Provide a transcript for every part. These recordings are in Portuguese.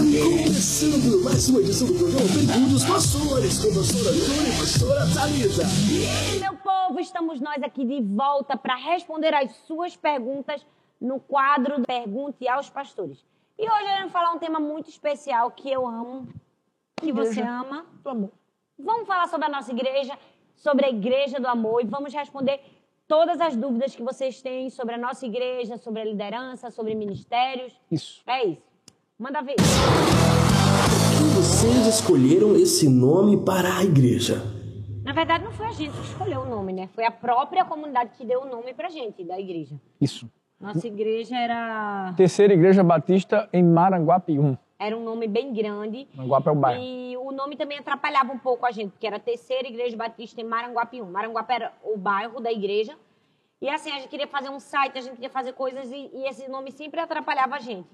Começando mais uma edição do programa Perguntas dos Pastores, com a pastora Tony e a pastora Thalita. Meu povo, estamos nós aqui de volta para responder as suas perguntas no quadro Pergunte aos Pastores. E hoje eu vamos falar um tema muito especial que eu amo, que você ama. Do amor. Vamos falar sobre a nossa igreja, sobre a Igreja do Amor e vamos responder todas as dúvidas que vocês têm sobre a nossa igreja, sobre a liderança, sobre ministérios. Isso. É isso. Manda ver. Por que vocês escolheram esse nome para a igreja? Na verdade, não foi a gente que escolheu o nome, né? Foi a própria comunidade que deu o nome pra gente, da igreja. Isso. Nossa igreja era, Terceira Igreja Batista em Maranguapium. era um nome bem grande. Maranguape é o bairro. E o nome também atrapalhava um pouco a gente, porque era terceira igreja batista em Maranguapium. Maranguape era o bairro da igreja. E assim, a gente queria fazer um site, a gente queria fazer coisas e, e esse nome sempre atrapalhava a gente.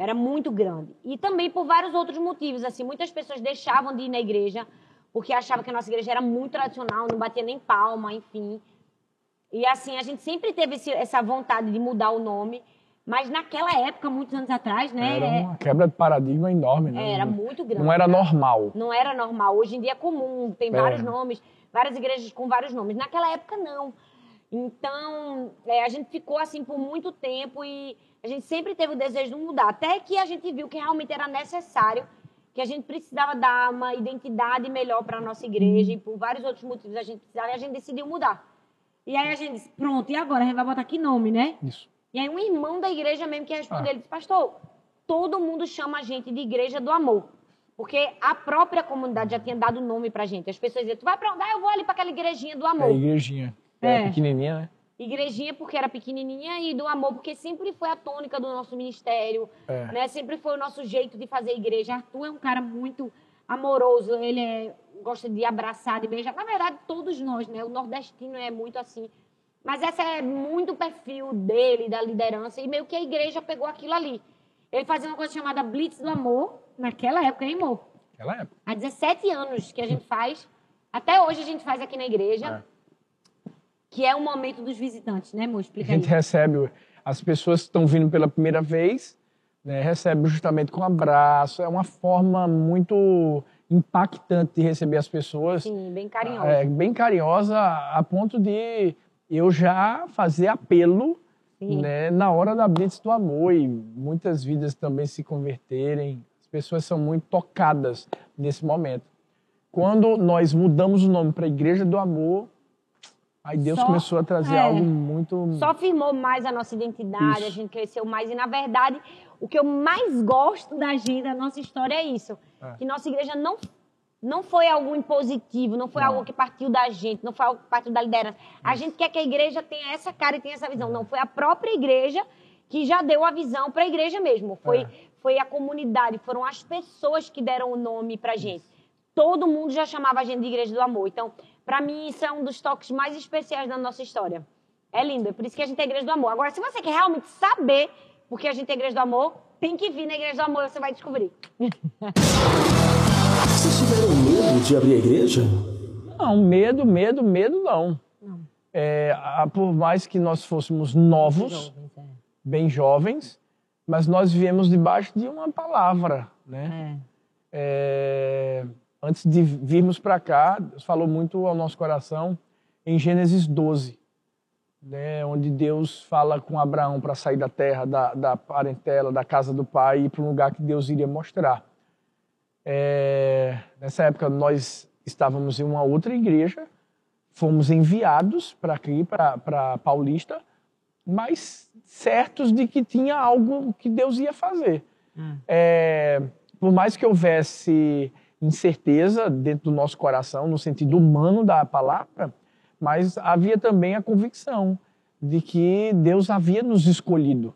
Era muito grande. E também por vários outros motivos. Assim, muitas pessoas deixavam de ir na igreja porque achavam que a nossa igreja era muito tradicional, não batia nem palma, enfim. E assim, a gente sempre teve esse- essa vontade de mudar o nome. Mas naquela época, muitos anos atrás, né? Era uma quebra de paradigma enorme, né? Era muito grande. Não era né? normal. Não era normal. Hoje em dia é comum, tem É. vários nomes, várias igrejas com vários nomes. Naquela época, não. Então, é, a gente ficou assim por muito tempo e a gente sempre teve o desejo de mudar. Até que a gente viu que realmente era necessário, que a gente precisava dar uma identidade melhor para a nossa igreja e por vários outros motivos a gente precisava e a gente decidiu mudar. E aí a gente disse, pronto, e agora? A gente vai botar que nome, né? Isso. E aí um irmão da igreja mesmo que respondeu, Ah. ele disse, pastor, todo mundo chama a gente de igreja do amor. Porque a própria comunidade já tinha dado nome pra gente. As pessoas diziam, tu vai pra onde? Ah, eu vou ali pra aquela igrejinha do É amor. a igrejinha. É. É. pequenininha, né? Igrejinha porque era pequenininha e do amor porque sempre foi a tônica do nosso ministério, É. né? Sempre foi o nosso jeito de fazer igreja. Arthur é um cara muito amoroso, ele é- gosta de abraçar, de beijar. Na verdade, todos nós, né? O nordestino é muito assim. Mas esse é muito o perfil dele, da liderança, e meio que a igreja pegou aquilo ali. Ele fazia uma coisa chamada Blitz do Amor, naquela época, hein, amor? Aquela época. Há 17 anos que a gente faz, até hoje a gente faz aqui na igreja, que é o momento dos visitantes, né? A Explica aí. gente recebe, as pessoas que estão vindo pela primeira vez, né, recebe justamente com abraço. É uma forma muito impactante de receber as pessoas. Sim, bem carinhoso. É, bem carinhosa, a ponto de eu já fazer apelo né, na hora da Blitz do Amor e muitas vidas também se converterem. As pessoas são muito tocadas nesse momento. Quando nós mudamos o nome para Igreja do Amor, aí Deus Só- começou a trazer é. algo muito. Só firmou mais a nossa identidade, Isso. a gente cresceu mais. E, na verdade, o que eu mais gosto da gente, da nossa história, é isso. É. Que nossa igreja não, não foi algo impositivo, não foi Não. algo que partiu da gente, não foi algo que partiu da liderança. A gente quer que a igreja tenha essa cara e tenha essa visão. Não, foi a própria igreja que já deu a visão para a igreja mesmo. Foi, É. foi a comunidade, foram as pessoas que deram o nome para gente. Todo mundo já chamava a gente de Igreja do Amor. Então, para mim, isso é um dos toques mais especiais da nossa história. É lindo, é por isso que a gente é Igreja do Amor. Agora, se você quer realmente saber por que a gente é Igreja do Amor, tem que vir na Igreja do Amor, você vai descobrir. Vocês tiveram medo de abrir a igreja? Não, medo, medo, medo não. Não. É, a- por mais que nós fôssemos novos, bem jovens, mas nós viemos debaixo de uma palavra, né? É. Antes de virmos para cá, Deus falou muito ao nosso coração em Gênesis 12, né, onde Deus fala com Abraão para sair da terra, da, da parentela, da casa do pai e para um lugar que Deus iria mostrar. É, nessa época, nós estávamos em uma outra igreja, fomos enviados para aqui, para Paulista, mas certos de que tinha algo que Deus ia fazer. É, por mais que houvesse incerteza dentro do nosso coração, no sentido humano da palavra, mas havia também a convicção de que Deus havia nos escolhido.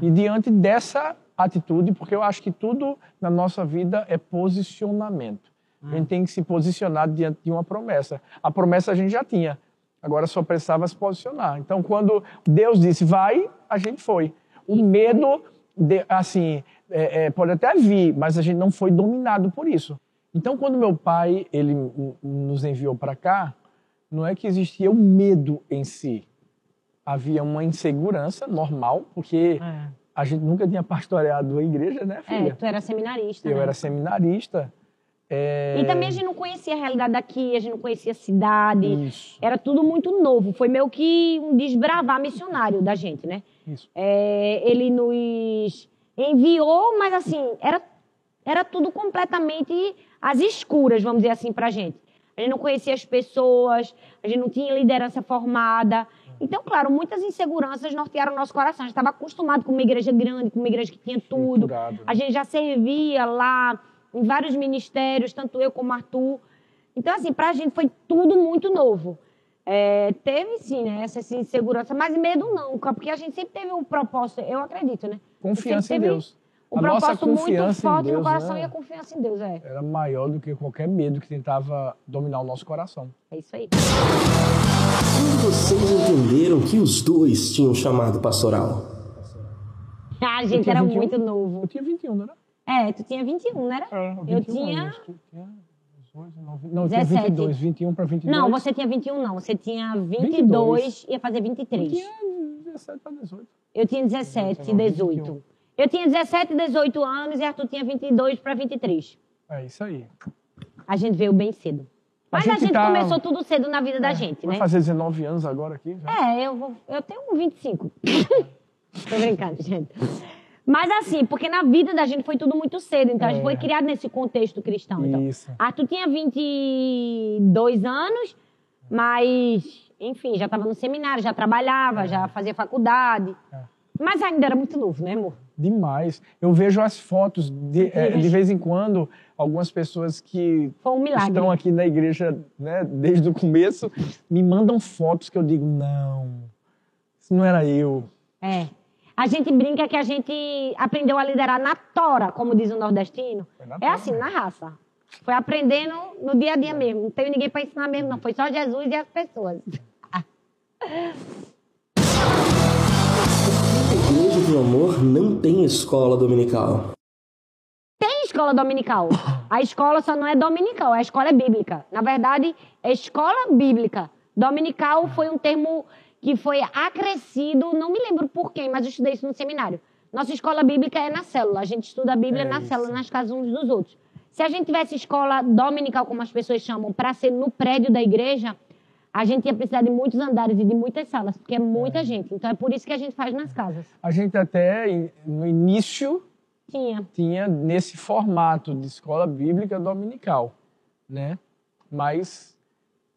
E diante dessa atitude, porque eu acho que tudo na nossa vida é posicionamento. A gente tem que se posicionar diante de uma promessa. A promessa a gente já tinha, agora só precisava se posicionar. Então, quando Deus disse vai, a gente foi. O medo, de- assim, é, é, pode até vir, mas a gente não foi dominado por isso. Então, quando meu pai ele nos enviou para cá, não é que existia o medo em si. Havia uma insegurança normal, porque a gente nunca tinha pastoreado a igreja, né, É, filha? tu era seminarista. Eu né? era seminarista. É, E também a gente não conhecia a realidade daqui, a gente não conhecia a cidade. Isso, Era tudo muito novo. Foi meio que um desbravar missionário da gente, né? isso. É, ele nos enviou, mas assim, era, era tudo completamente às escuras, vamos dizer assim, pra gente. A gente não conhecia as pessoas, a gente não tinha liderança formada. Então, claro, muitas inseguranças nortearam o nosso coração. A gente estava acostumado com uma igreja grande, com uma igreja que tinha tudo. Né? A gente já servia lá em vários ministérios, tanto eu como Arthur. Então, assim, pra gente foi tudo muito novo. É, teve sim, né, essa, insegurança, mas medo não, porque a gente sempre teve o propósito, eu acredito, né? Confiança em Deus. O a propósito muito forte Deus no coração né, e a confiança em Deus, é. era maior do que qualquer medo que tentava dominar o nosso coração. É isso aí. Quando vocês entenderam que os dois tinham chamado pastoral? A Eu gente era 21. muito novo. Eu tinha 21, não era? É, tu tinha 21, não era? É, eu 21 tinha. anos. Tu tinha 18, 19, não, eu tinha 17. 22, 21 para 22. Não, você tinha 21, não. Você tinha 22, 22. ia fazer 23. Eu tinha 17 para 18. Eu tinha 17, 19, 18. 21. Eu tinha 17, 18 anos e Arthur tinha 22 para 23. É isso aí. A gente veio bem cedo. A Mas a gente gente tá- começou tudo cedo na vida da gente, Vai né? fazer 19 anos agora aqui. Já. É, eu, vou, eu tenho um 25. Tô brincando, gente. Mas assim, porque na vida da gente foi tudo muito cedo, então a gente É. foi criado nesse contexto cristão. Então. Isso. Arthur tinha 22 anos, mas, enfim, já estava no seminário, já trabalhava, já fazia faculdade. É. Mas ainda era muito novo, né, amor? Demais. Eu vejo as fotos, de, é, de vez em quando, algumas pessoas que um estão aqui na igreja né, desde o começo me mandam fotos que eu digo, não, isso não era eu. É. A gente brinca que a gente aprendeu a liderar na tora, como diz o nordestino. É tora. assim, na raça. Foi aprendendo no dia a dia mesmo. Não teve ninguém para ensinar mesmo, não. Foi só Jesus e as pessoas. Igreja do Amor não tem escola dominical. Tem escola dominical. A escola só não é dominical, a escola é bíblica. Na verdade, é escola bíblica. Dominical foi um termo que foi acrescido, não me lembro por quem, mas eu estudei isso no seminário. Nossa escola bíblica é na célula. A gente estuda a Bíblia É na isso. célula, nas casas uns dos outros. Se a gente tivesse escola dominical, como as pessoas chamam, para ser no prédio da igreja, a gente ia precisar de muitos andares e de muitas salas, porque é muita gente. Então é por isso que a gente faz nas casas. A gente até, no início, Tinha. tinha nesse formato de escola bíblica dominical, né? Mas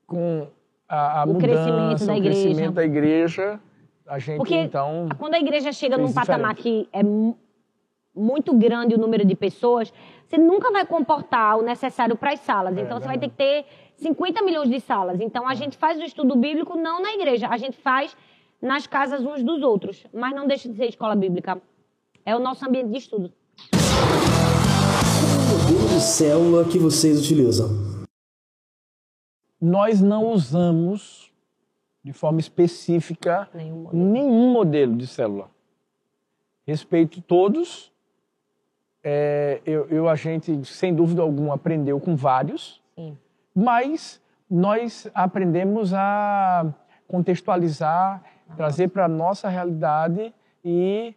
com a, a O crescimento mudança, da o igreja. crescimento da igreja, a gente Porque então quando a igreja chega num patamar que é mu- muito grande o número de pessoas, você nunca vai comportar o necessário para as salas. É, então você vai ter que ter 50 milhões de salas. Então a gente faz o estudo bíblico não na igreja, a gente faz nas casas uns dos outros. Mas não deixa de ser escola bíblica. É o nosso ambiente de estudo. Qual o modelo de célula que vocês utilizam? Nós não usamos de forma específica Nenhum modelo. nenhum modelo de célula. Respeito todos. É, eu, eu, a gente, sem dúvida alguma, aprendeu com vários, Sim. mas nós aprendemos a contextualizar, trazer para a nossa realidade e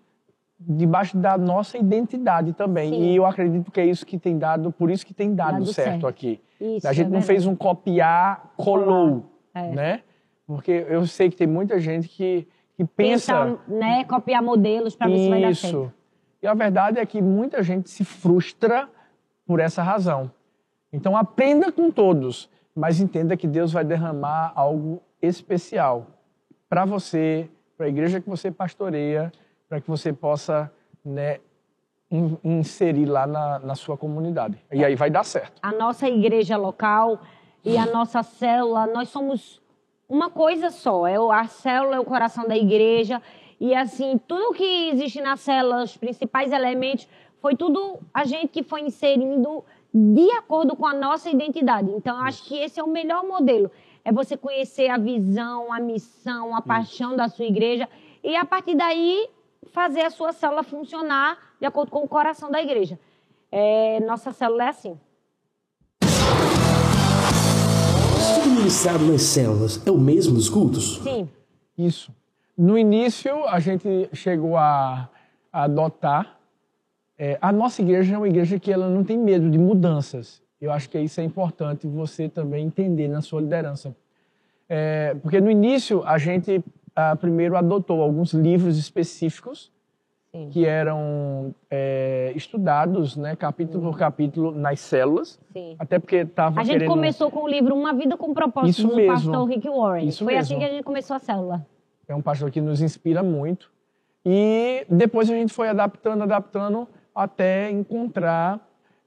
debaixo da nossa identidade também. Sim. E eu acredito que é isso que tem dado, por isso que tem dado, Dado certo, certo. aqui. Isso, a gente é não fez um copiar, colou, É. né? Porque eu sei que tem muita gente que, que pensa Tentar, né, copiar modelos para ver se vai dar certo. isso. E a verdade é que muita gente se frustra por essa razão. Então aprenda com todos, mas entenda que Deus vai derramar algo especial para você, para a igreja que você pastoreia, para que você possa né, inserir lá na, na sua comunidade. E aí vai dar certo. a nossa igreja local e a nossa célula, nós somos uma coisa só. É a célula é o coração da igreja. E assim, tudo que existe na célula, os principais elementos, foi tudo a gente que foi inserindo de acordo com a nossa identidade. Então, acho que esse é o melhor modelo. É você conhecer a visão, a missão, a paixão da sua igreja e, a partir daí, fazer a sua célula funcionar de acordo com o coração da igreja. É, nossa célula é assim. O estudo ministrado nas células é o mesmo dos cultos? Sim. Isso. No início, a gente chegou a, a adotar. É, a nossa igreja é uma igreja que ela não tem medo de mudanças. Eu acho que isso é importante você também entender na sua liderança. É, porque no início a gente ah, primeiro adotou alguns livros específicos Sim. que eram é, estudados, né, capítulo por capítulo nas células. Sim. Até porque estava A gente querendo... começou com o livro Uma Vida com Propósito, Isso do mesmo. pastor Rick Warren. Isso Foi assim mesmo. que a gente começou a célula. É um pastor que nos inspira muito. E depois a gente foi adaptando, adaptando até encontrar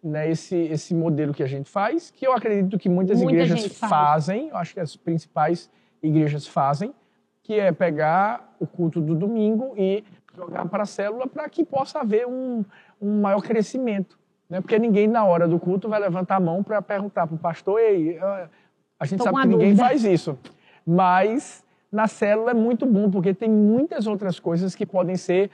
né, esse, esse modelo que a gente faz, que eu acredito que muitas Muita igrejas faz. fazem, eu acho que as principais igrejas fazem, que é pegar o culto do domingo e jogar para a célula para que possa haver um, um maior crescimento. Né? Porque ninguém, na hora do culto, vai levantar a mão para perguntar para o pastor, ei, ah, a gente Tô sabe que uma ninguém dúvida." faz isso. Mas na célula é muito bom, porque tem muitas outras coisas que podem ser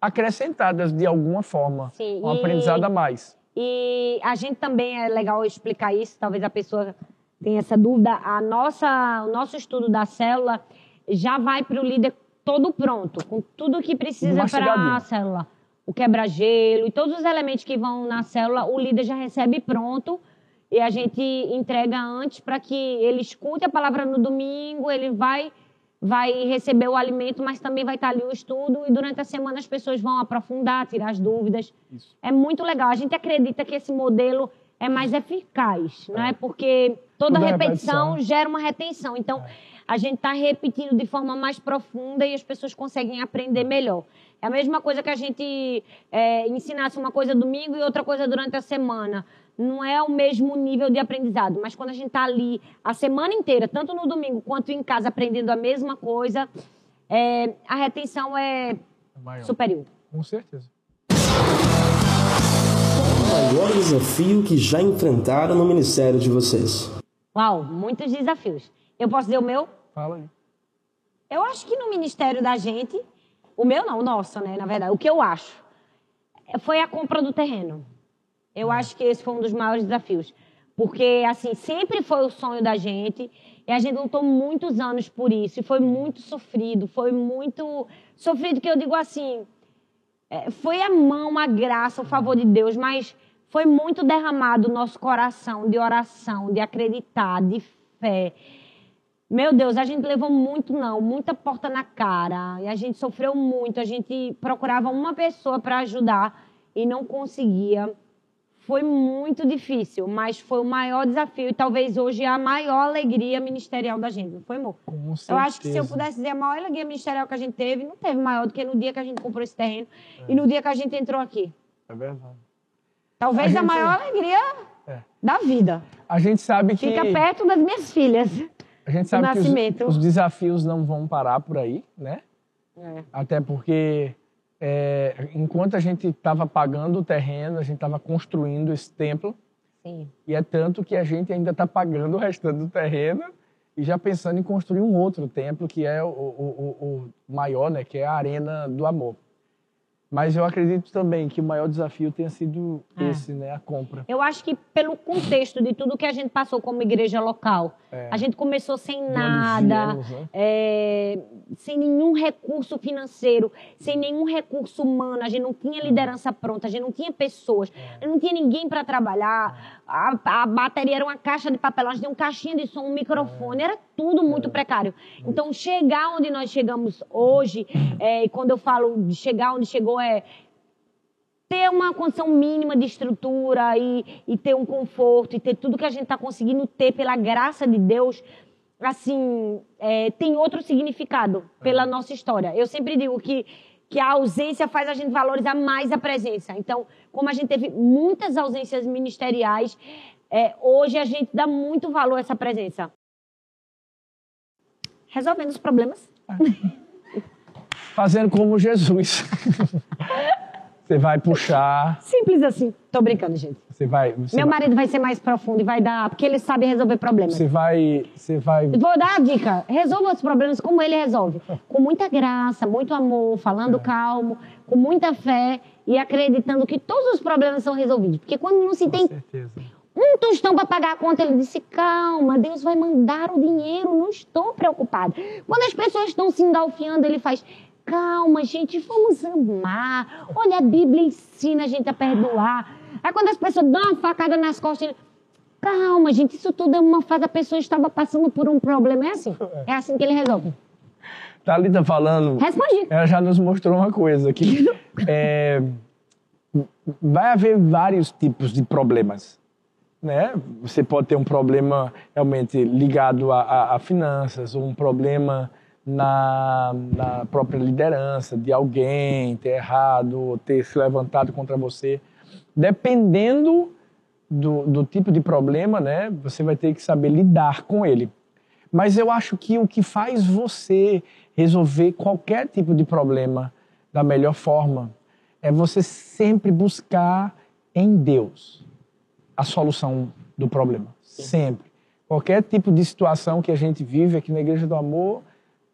acrescentadas de alguma forma. Sim, um e- aprendizado a mais. E a gente também é legal explicar isso, talvez a pessoa tenha essa dúvida. A nossa, o nosso estudo da célula já vai para o líder todo pronto, com tudo que precisa para a célula. O quebra-gelo e todos os elementos que vão na célula, o líder já recebe pronto e a gente entrega antes para que ele escute a palavra no domingo, ele vai vai receber o alimento, mas também vai estar ali o estudo e durante a semana as pessoas vão aprofundar, tirar as dúvidas. Isso. É muito legal. A gente acredita que esse modelo é mais eficaz, não é? Porque toda é repetição repetição. gera uma retenção. Então, a gente está repetindo de forma mais profunda e as pessoas conseguem aprender melhor. É a mesma coisa que a gente é, ensinasse uma coisa domingo e outra coisa durante a semana. Não é o mesmo nível de aprendizado, mas quando a gente está ali a semana inteira, tanto no domingo quanto em casa, aprendendo a mesma coisa, é, a retenção é Maior. superior. Com certeza. O maior desafio que já enfrentaram no ministério de vocês? Uau, muitos desafios. Eu posso dizer o meu? Fala aí. Eu acho que no ministério da gente, o meu não, o nosso, né, na verdade, o que eu acho, foi a compra do terreno. Eu acho que esse foi um dos maiores desafios. Porque, assim, sempre foi o sonho da gente e a gente lutou muitos anos por isso e foi muito sofrido, foi muito sofrido que eu digo assim, é, foi a mão, a graça, o favor de Deus, mas foi muito derramado o nosso coração de oração, de acreditar, de fé. Meu Deus, a gente levou muito não, muita porta na cara, e a gente sofreu muito, a gente procurava uma pessoa para ajudar e não conseguia. Foi muito difícil, mas foi o maior desafio e talvez hoje a maior alegria ministerial da gente, não foi, amor? Com Eu acho que se eu certeza. pudesse dizer a maior alegria ministerial que a gente teve, não teve maior do que no dia que a gente comprou esse terreno e no dia que a gente entrou aqui. É verdade. Talvez A a, gente- maior alegria É. da vida. A gente sabe que... Fica perto das minhas filhas. A gente sabe que os, os desafios não vão parar por aí, né? Até porque é, enquanto a gente estava pagando o terreno, a gente estava construindo esse templo, Sim. e é tanto que a gente ainda está pagando o restante do terreno e já pensando em construir um outro templo, que é o, o- o- o maior, né? Que é a Arena do Amor. Mas eu acredito também que o maior desafio tenha sido É. esse, né? A compra. Eu acho que pelo contexto de tudo que a gente passou como igreja local, É. a gente começou sem nada, né? é, sem nenhum recurso financeiro, sem nenhum recurso humano, a gente não tinha liderança pronta, a gente não tinha pessoas, É. não tinha ninguém para trabalhar, a, a bateria era uma caixa de papelão, a gente tinha um caixinha de som, um microfone, era tudo muito precário. Então, chegar onde nós chegamos hoje, é, e quando eu falo de chegar onde chegou, é ter uma condição mínima de estrutura e, e ter um conforto e ter tudo que a gente está conseguindo ter pela graça de Deus, assim, é, tem outro significado pela nossa história. Eu sempre digo que, que a ausência faz a gente valorizar mais a presença. Então, como a gente teve muitas ausências ministeriais, é, hoje a gente dá muito valor a essa presença. Resolvendo os problemas. Fazendo como Jesus. Você vai puxar, Simples assim. Tô brincando, gente. você vai... Você Meu vai, marido vai ser mais profundo e vai dar, porque ele sabe resolver problemas. Você vai... Você vai... Vou dar a dica. Resolva os problemas como ele resolve. Com muita graça, muito amor, falando calmo, com muita fé e acreditando que todos os problemas são resolvidos. Porque quando não se Com tem certeza. um tostão para pagar a conta, ele disse: calma, Deus vai mandar o dinheiro, não estou preocupado. Quando as pessoas estão se engalfiando, ele faz: calma, gente, vamos amar. Olha, a Bíblia ensina a gente a perdoar. Aí quando as pessoas dão uma facada nas costas, calma, gente, isso tudo é uma fase, a pessoa estava passando por um problema. É assim, é assim que ele resolve. Thalita falando, Respondi. ela já nos mostrou uma coisa aqui. É, vai haver vários tipos de problemas. Né? Você pode ter um problema realmente ligado a, a, a finanças, ou um problema na, na própria liderança de alguém ter errado, ou ter se levantado contra você. Dependendo do, do tipo de problema, né, você vai ter que saber lidar com ele. Mas eu acho que o que faz você resolver qualquer tipo de problema da melhor forma é você sempre buscar em Deus a solução do problema. Sempre. Qualquer tipo de situação que a gente vive aqui na Igreja do Amor,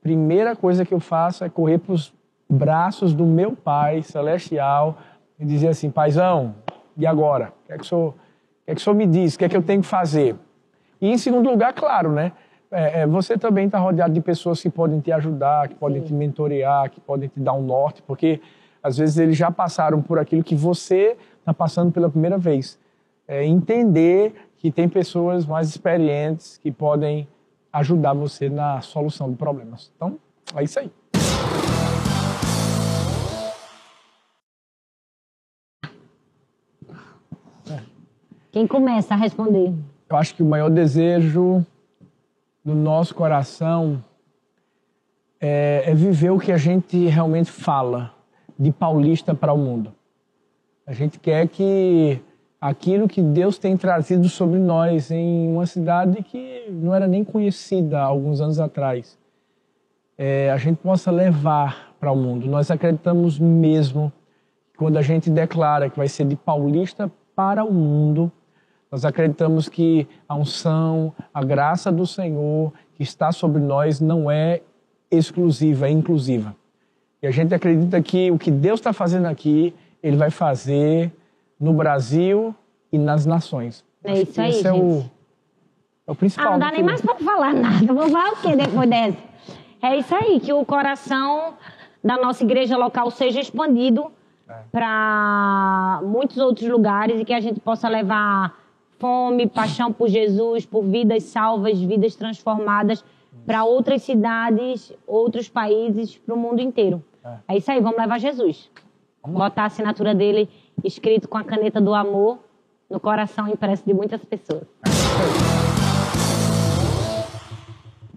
primeira coisa que eu faço é correr para os braços do meu Pai Celestial e dizer assim: Paizão, e agora? O que é que o senhor, que é que o me diz? O que é que eu tenho que fazer? E em segundo lugar, claro, né? É, é, você também está rodeado de pessoas que podem te ajudar, que podem te mentorear, que podem te dar um norte, porque às vezes eles já passaram por aquilo que você está passando pela primeira vez. É, entender que tem pessoas mais experientes que podem ajudar você na solução de problemas. Então, é isso aí. Quem começa a responder? Eu acho que o maior desejo do nosso coração é, é viver o que a gente realmente fala de paulista para o mundo. A gente quer que aquilo que Deus tem trazido sobre nós em uma cidade que não era nem conhecida há alguns anos atrás, é, a gente possa levar para o mundo. Nós acreditamos mesmo que quando a gente declara que vai ser de paulista para o mundo, nós acreditamos que a unção, a graça do Senhor que está sobre nós não é exclusiva, é inclusiva. E a gente acredita que o que Deus está fazendo aqui, Ele vai fazer no Brasil e nas nações. É Acho isso aí, esse é o, gente. é o principal. Ah, não dá nem mais para falar nada. Vou falar o quê depois dessa? É isso aí, que o coração da nossa igreja local seja expandido para muitos outros lugares e que a gente possa levar fome, paixão por Jesus, por vidas salvas, vidas transformadas para outras cidades, outros países, para o mundo inteiro. É. isso aí, vamos levar Jesus. Botar a assinatura dele escrito com a caneta do amor no coração impresso de muitas pessoas.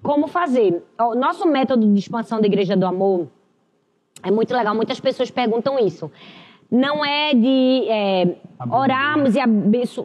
Como fazer? O nosso método de expansão da Igreja do Amor é muito legal. Muitas pessoas perguntam isso. Não é de é, orarmos e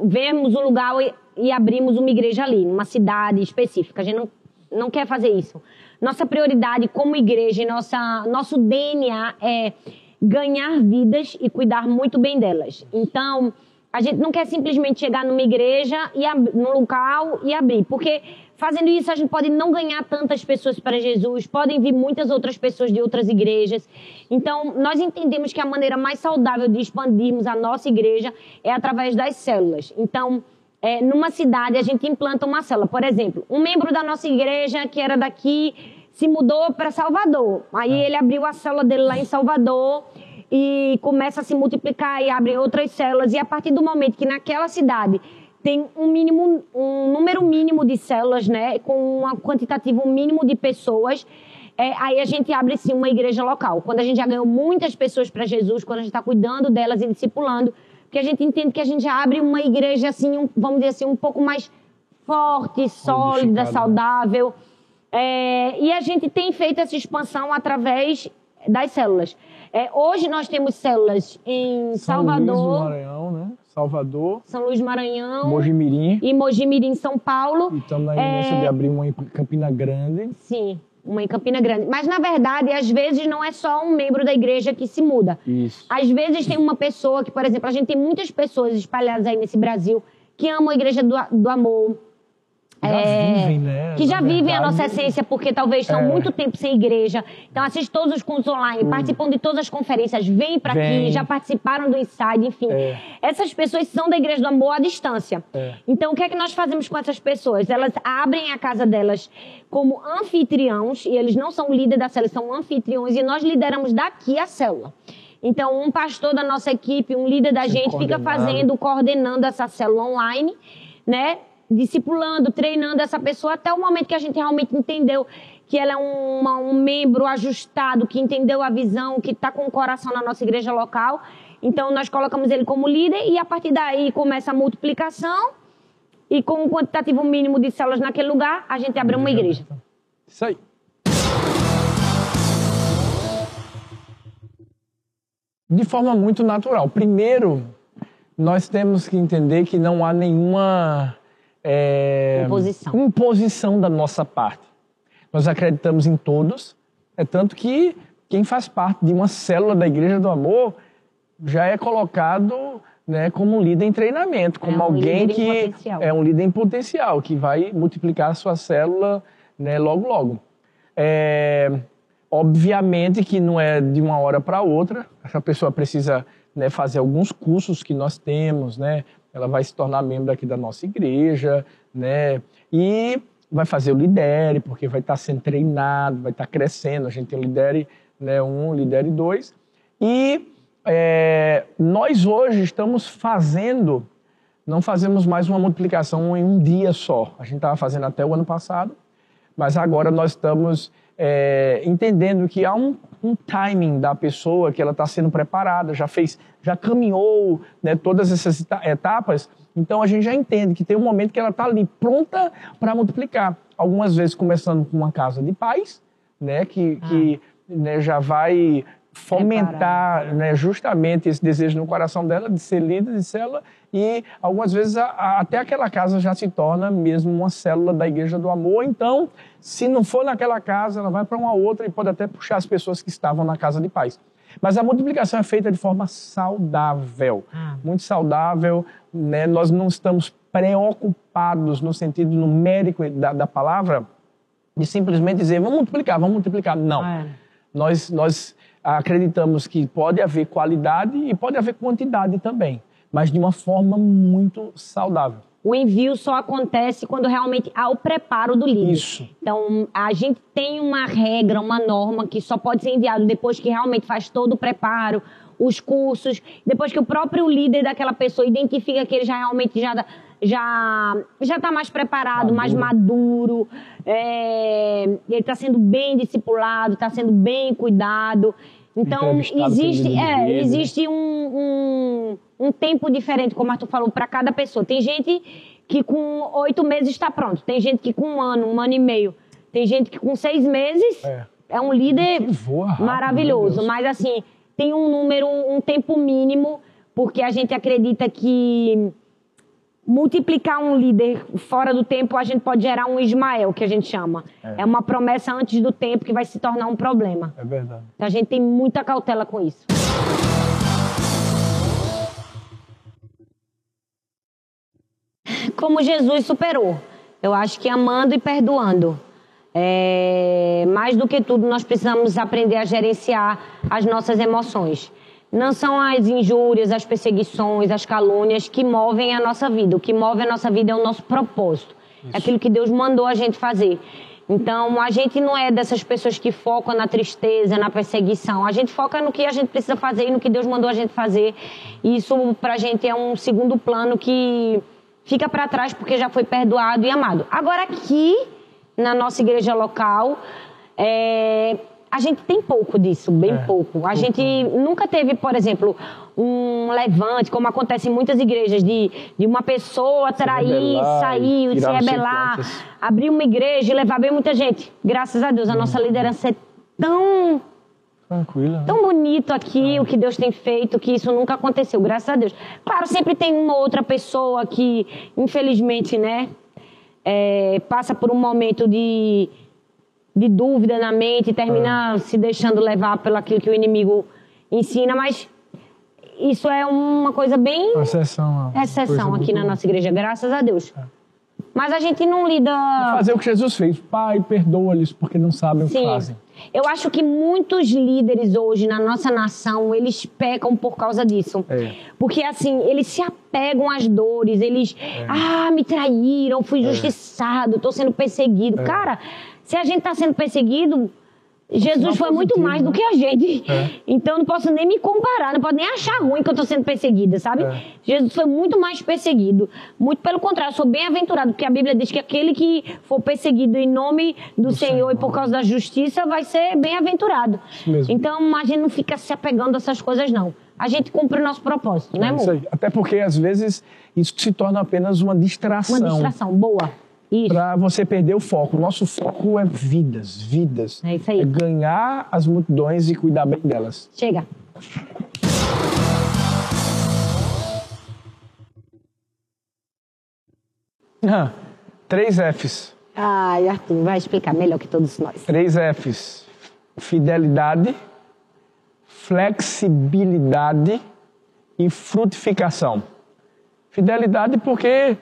vermos um lugar e, e abrirmos uma igreja ali, numa cidade específica. A gente não, não quer fazer isso. Nossa prioridade como igreja, nossa, nosso DNA é ganhar vidas e cuidar muito bem delas. Então, a gente não quer simplesmente chegar numa igreja e num local e abrir, porque fazendo isso a gente pode não ganhar tantas pessoas para Jesus, podem vir muitas outras pessoas de outras igrejas. Então, nós entendemos que a maneira mais saudável de expandirmos a nossa igreja é através das células. Então, é, numa cidade a gente implanta uma célula. Por exemplo, um membro da nossa igreja que era daqui se mudou para Salvador. Aí ele abriu a célula dele lá em Salvador e começa a se multiplicar e abre outras células. E a partir do momento que naquela cidade tem um mínimo, um número mínimo de células, né, com um quantitativo mínimo de pessoas, é, aí a gente abre sim uma igreja local. Quando a gente já ganhou muitas pessoas para Jesus, quando a gente está cuidando delas e discipulando, porque a gente entende que a gente já abre uma igreja assim, um- vamos dizer assim, um pouco mais forte, sólida, Solidificada. saudável. É, e a gente tem feito essa expansão através das células. É, hoje nós temos células em São Luís do Salvador, Maranhão, né? Salvador, São Luís Maranhão Mojimirim. e Mojimirim, São Paulo. E estamos na iminência É. de abrir uma em Campina Grande. Sim, uma em Campina Grande. Mas, na verdade, às vezes não é só um membro da igreja que se muda. Isso. Às vezes tem uma pessoa que, por exemplo, a gente tem muitas pessoas espalhadas aí nesse Brasil que amam a igreja do, do amor. Já É, vivem, né? que já vivem a nossa essência, porque talvez estão É. muito tempo sem igreja. Então, assistem todos os cultos online, participam de todas as conferências, vêm para aqui, já participaram do Inside, enfim. É. Essas pessoas são da Igreja do Amor à distância. É. Então, o que é que nós fazemos com essas pessoas? Elas abrem a casa delas como anfitriãos, e eles não são líder da célula, são anfitriões, e nós lideramos daqui a célula. Então, um pastor da nossa equipe, um líder da gente, fica fazendo, coordenando essa célula online, né? Discipulando, treinando essa pessoa até o momento que a gente realmente entendeu que ela é um membro ajustado, que entendeu a visão, que está com o coração na nossa igreja local. Então, nós colocamos ele como líder e a partir daí começa a multiplicação. E com um quantitativo mínimo de células naquele lugar, a gente abre uma igreja. Isso aí. De forma muito natural. Primeiro, nós temos que entender que não há nenhuma é, Imposição. imposição da nossa parte. Nós acreditamos em todos, é tanto que quem faz parte de uma célula da Igreja do Amor já é colocado né, como líder em treinamento, como um alguém que é um líder em potencial, que vai multiplicar a sua célula né, logo, logo. É, obviamente que não é de uma hora para outra, essa pessoa precisa né, fazer alguns cursos que nós temos, né? Ela vai se tornar membro aqui da nossa igreja, né? e vai fazer o Lidere, porque vai estar sendo treinado, vai estar crescendo, a gente tem o Lidere né, 1, Lidere 2, e é, nós hoje estamos fazendo, não fazemos mais uma multiplicação em um dia só. A gente estava fazendo até o ano passado, mas agora nós estamos é, entendendo que há um, um timing da pessoa que ela está sendo preparada, já fez, já caminhou né, todas essas eta- etapas. Então a gente já entende que tem um momento que ela está ali pronta para multiplicar. Algumas vezes começando com uma casa de paz, né, que, que né, já vai fomentar né, justamente esse desejo no coração dela de ser líder de célula e algumas vezes a- a- até aquela casa já se torna mesmo uma célula da Igreja do Amor. Então, se não for naquela casa, ela vai para uma outra e pode até puxar as pessoas que estavam na casa de paz. Mas a multiplicação é feita de forma saudável, muito saudável. Né? Nós não estamos preocupados no sentido numérico da, da palavra de simplesmente dizer vamos multiplicar, vamos multiplicar. Não. É. Nós, nós acreditamos que pode haver qualidade e pode haver quantidade também, mas de uma forma muito saudável. O envio só acontece quando realmente há o preparo do líder. Isso. Então, a gente tem uma regra, uma norma que só pode ser enviado depois que realmente faz todo o preparo, os cursos, depois que o próprio líder daquela pessoa identifica que ele já realmente já já já está mais preparado, mais maduro, é, ele está sendo bem discipulado, está sendo bem cuidado. Então existe é, existe um, um, um tempo diferente, como o Arthur falou, para cada pessoa. Tem gente que com oito meses está pronto, tem gente que com um ano, um ano e meio, tem gente que com seis meses É. é, um líder rápido, maravilhoso. Mas assim, tem um número, um tempo mínimo, porque a gente acredita que multiplicar um líder fora do tempo, a gente pode gerar um Ismael, que a gente chama. É, uma promessa antes do tempo que vai se tornar um problema. É verdade. Então a gente tem muita cautela com isso. Como Jesus superou. Eu acho que amando e perdoando. É, mais do que tudo, nós precisamos aprender a gerenciar as nossas emoções. Não são as injúrias, as perseguições, as calúnias que movem a nossa vida. O que move a nossa vida é o nosso propósito. É aquilo que Deus mandou a gente fazer. Então, a gente não é dessas pessoas que focam na tristeza, na perseguição. A gente foca no que a gente precisa fazer e no que Deus mandou a gente fazer. E isso, pra gente, é um segundo plano que fica para trás porque já foi perdoado e amado. Agora, aqui, na nossa igreja local, é, a gente tem pouco disso, bem É, pouco. A gente nunca teve, por exemplo, um levante, como acontece em muitas igrejas, de, de uma pessoa trair, rebelar, sair, se rebelar, abrir uma igreja e levar bem muita gente. Graças a Deus, a nossa liderança é tão Tranquila. né? tão bonito aqui o que Deus tem feito, que isso nunca aconteceu, graças a Deus. Claro, sempre tem uma outra pessoa que, infelizmente, né, é, passa por um momento de, de dúvida na mente e termina se deixando levar pelo aquilo que o inimigo ensina, mas isso é uma coisa bem exceção. exceção aqui na nossa igreja, graças a Deus. Mas a gente não lida. Fazer o que Jesus fez. Pai, perdoa-lhes porque não sabem o que Sim. fazem. Eu acho que muitos líderes hoje na nossa nação, eles pecam por causa disso. É. Porque assim, eles se apegam às dores, eles, ah, me traíram, fui injustiçado, tô sendo perseguido. Cara, se a gente tá sendo perseguido, Jesus foi muito positivo, mais do né? que a gente. É. Então eu não posso nem me comparar, não posso nem achar ruim que eu tô sendo perseguida, sabe? É. Jesus foi muito mais perseguido. Muito pelo contrário, eu sou bem-aventurado, porque a Bíblia diz que aquele que for perseguido em nome do, Senhor, e por causa da justiça vai ser bem-aventurado. Então a gente não fica se apegando a essas coisas, não. A gente cumpre o nosso propósito, né, É isso amor? aí. Até porque, às vezes, isso se torna apenas uma distração. Uma distração boa. Para você perder o foco. O nosso foco é vidas, vidas. É isso aí. ganhar as multidões e cuidar bem delas. Chega. Ah, três Fs. Ai, Arthur, vai explicar melhor que todos nós. Três Fs. Fidelidade, flexibilidade e frutificação. Fidelidade porque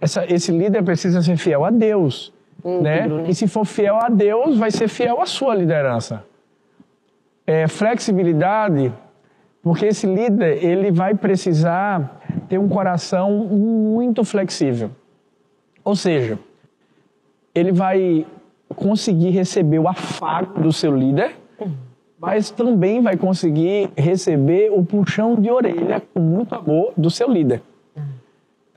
essa- esse líder precisa ser fiel a Deus. né? Bruno. E se for fiel a Deus, vai ser fiel à sua liderança. É, flexibilidade, porque esse líder ele vai precisar ter um coração muito flexível. Ou seja, ele vai conseguir receber o afago do seu líder, mas também vai conseguir receber o puxão de orelha com muito amor do seu líder.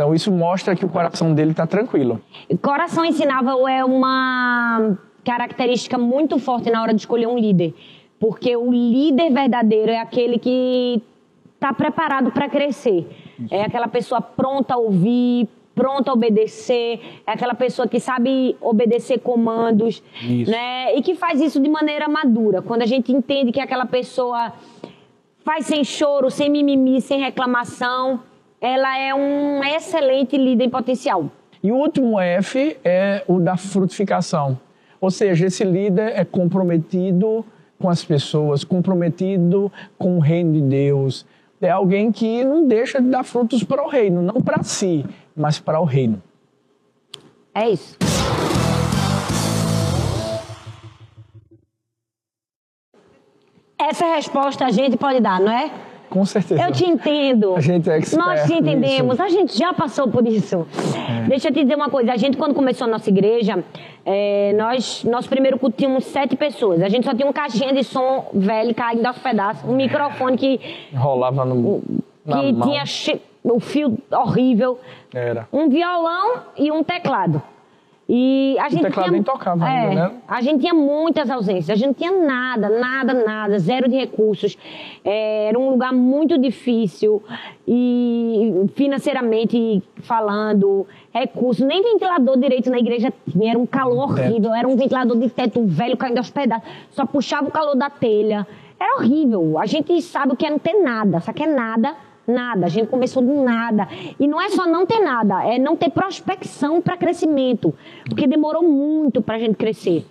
Então isso mostra que o coração dele está tranquilo. Coração ensinável é uma característica muito forte na hora de escolher um líder. Porque o líder verdadeiro é aquele que está preparado para crescer. É aquela pessoa pronta a ouvir, pronta a obedecer, é aquela pessoa que sabe obedecer comandos, Isso. né? E que faz isso de maneira madura. Quando a gente entende que aquela pessoa faz sem choro, sem mimimi, sem reclamação, ela é um excelente líder em potencial. E o último F é o da frutificação. Ou seja, esse líder é comprometido com as pessoas, comprometido com o reino de Deus. É alguém que não deixa de dar frutos para o reino, não para si, mas para o reino. É isso. Essa resposta a gente pode dar, não é? Com certeza. Eu te entendo. A gente é expert Nós te entendemos. nisso. A gente já passou por isso. Deixa eu te dizer uma coisa. A gente, quando começou a nossa igreja, é, nós, nosso primeiro culto tínhamos sete pessoas. A gente só tinha um caixinha de som velho caindo aos pedaços, um microfone que, Rolava no, que tinha che- o fio horrível, Era. um violão e um teclado. E a gente teclado tinha, nem tocava é, ainda, né? A gente tinha muitas ausências, a gente não tinha nada, nada, nada, zero de recursos. É, era um lugar muito difícil e financeiramente falando, recursos, nem ventilador direito na igreja tinha, era um calor horrível, era um ventilador de teto velho caindo aos pedaços, só puxava o calor da telha. Era horrível. A gente sabe o que é não ter nada, só que é nada. Nada, a gente começou do nada. E não é só não ter nada, é não ter prospecção para crescimento. Porque demorou muito para a gente crescer.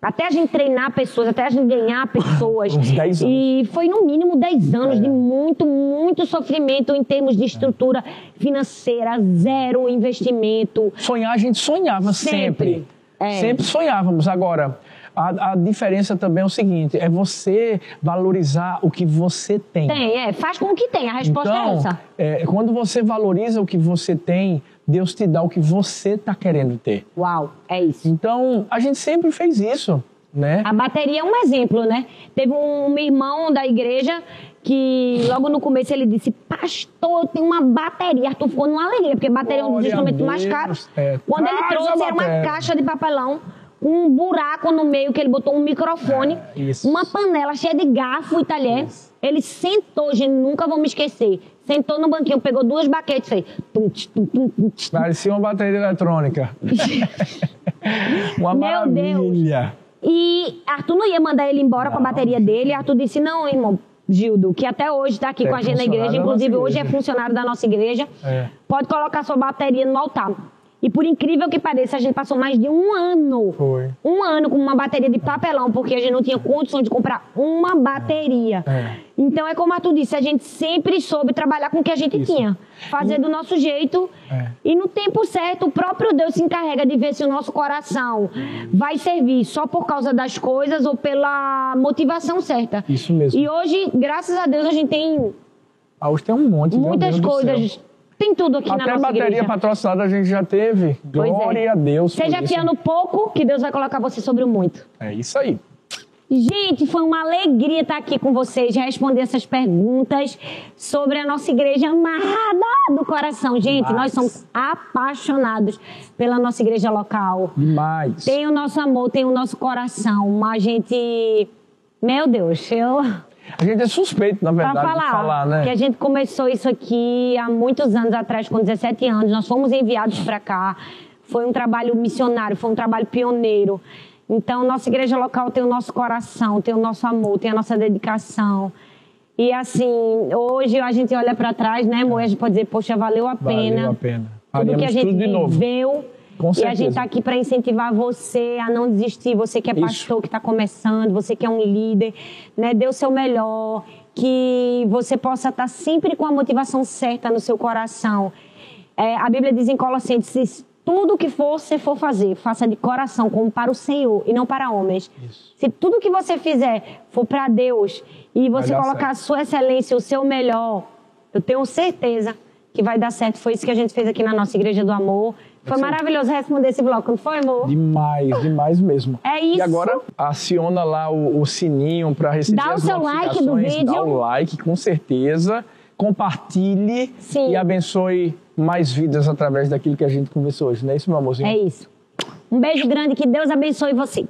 Até a gente treinar pessoas, até a gente ganhar pessoas. Uns 10 anos. E foi no mínimo 10 anos É. de muito, muito sofrimento em termos de estrutura financeira, zero investimento. Sonhar, a gente sonhava sempre. Sempre. É. Sempre sonhávamos. Agora, a, a diferença também é o seguinte: é você valorizar o que você tem. Tem, é, faz com o que tem, a resposta é então, essa. é, quando você valoriza o que você tem, Deus te dá o que você está querendo ter. Uau, é isso. Então, a gente sempre fez isso, né? A bateria é um exemplo, né? Teve um irmão da igreja que logo no começo ele disse, pastor, eu tenho uma bateria. Arthur ficou numa alegria, porque bateria é um dos instrumentos mais caros. É, Quando ele trouxe, era uma caixa de papelão, um buraco no meio, que ele botou um microfone, É, isso. uma panela cheia de garfo e talher. Ele sentou, gente, nunca vou me esquecer. Sentou no banquinho, pegou duas baquetes, tch, Parecia uma bateria eletrônica. uma Meu maravilha. E Arthur não ia mandar ele embora com a bateria dele. Arthur disse: Não, irmão, Gildo, que até hoje está aqui É com a gente na igreja, inclusive hoje é funcionário da nossa igreja. É. Pode colocar sua bateria no altar. E por incrível que pareça, a gente passou mais de um ano. Foi. Um ano com uma bateria de papelão, porque a gente não tinha condição de comprar uma bateria. É. Então é como a tu disse, a gente sempre soube trabalhar com o que a gente Isso. tinha. Fazer do nosso jeito. É. E no tempo certo, o próprio Deus se encarrega de ver se o nosso coração vai servir só por causa das coisas ou pela motivação certa. Isso mesmo. E hoje, graças a Deus, a gente tem Ah, hoje tem um monte, muitas coisas. Tem tudo aqui na Até nossa bateria igreja. patrocinada a gente já teve. Pois é. Glória a Deus. Seja fiando pouco, que Deus vai colocar você sobre o muito. É isso aí. Gente, foi uma alegria estar aqui com vocês, responder essas perguntas sobre a nossa igreja amada do coração. Gente, Demais. nós somos apaixonados pela nossa igreja local. Demais. Tem o nosso amor, tem o nosso coração. A gente. Meu Deus, eu. A gente é suspeito, na Pra verdade, falar, de falar, né? que a gente começou isso aqui há muitos anos atrás, com 17 anos. Nós fomos enviados para cá. Foi um trabalho missionário, foi um trabalho pioneiro. Então, nossa igreja local tem o nosso coração, tem o nosso amor, tem a nossa dedicação. E assim, hoje a gente olha para trás, né? E a gente pode dizer, poxa, valeu a pena. Valeu a pena. Tudo que a gente tudo de novo. viveu. Com e a gente está aqui para incentivar você a não desistir. Você que é Isso. pastor, que está começando, você que é um líder, né? Dê o seu melhor. Que você possa estar sempre com a motivação certa no seu coração. É, a Bíblia diz em Colossenses: tudo que você for fazer, faça de coração, como para o Senhor e não para homens. Isso. Se tudo que você fizer for para Deus e você colocar certo. a sua excelência, o seu melhor, eu tenho certeza que vai dar certo. Foi isso que a gente fez aqui na nossa Igreja do Amor. Foi maravilhoso responder esse bloco, não foi, amor? Demais, demais mesmo. É isso. E agora, aciona lá o, o sininho para receber Dá o as seu like do notificações. Dá vídeo. o like, com certeza. Compartilhe Sim. e abençoe mais vidas através daquilo que a gente conversou hoje. Não é isso, meu amorzinho? É isso. Um beijo grande, que Deus abençoe você.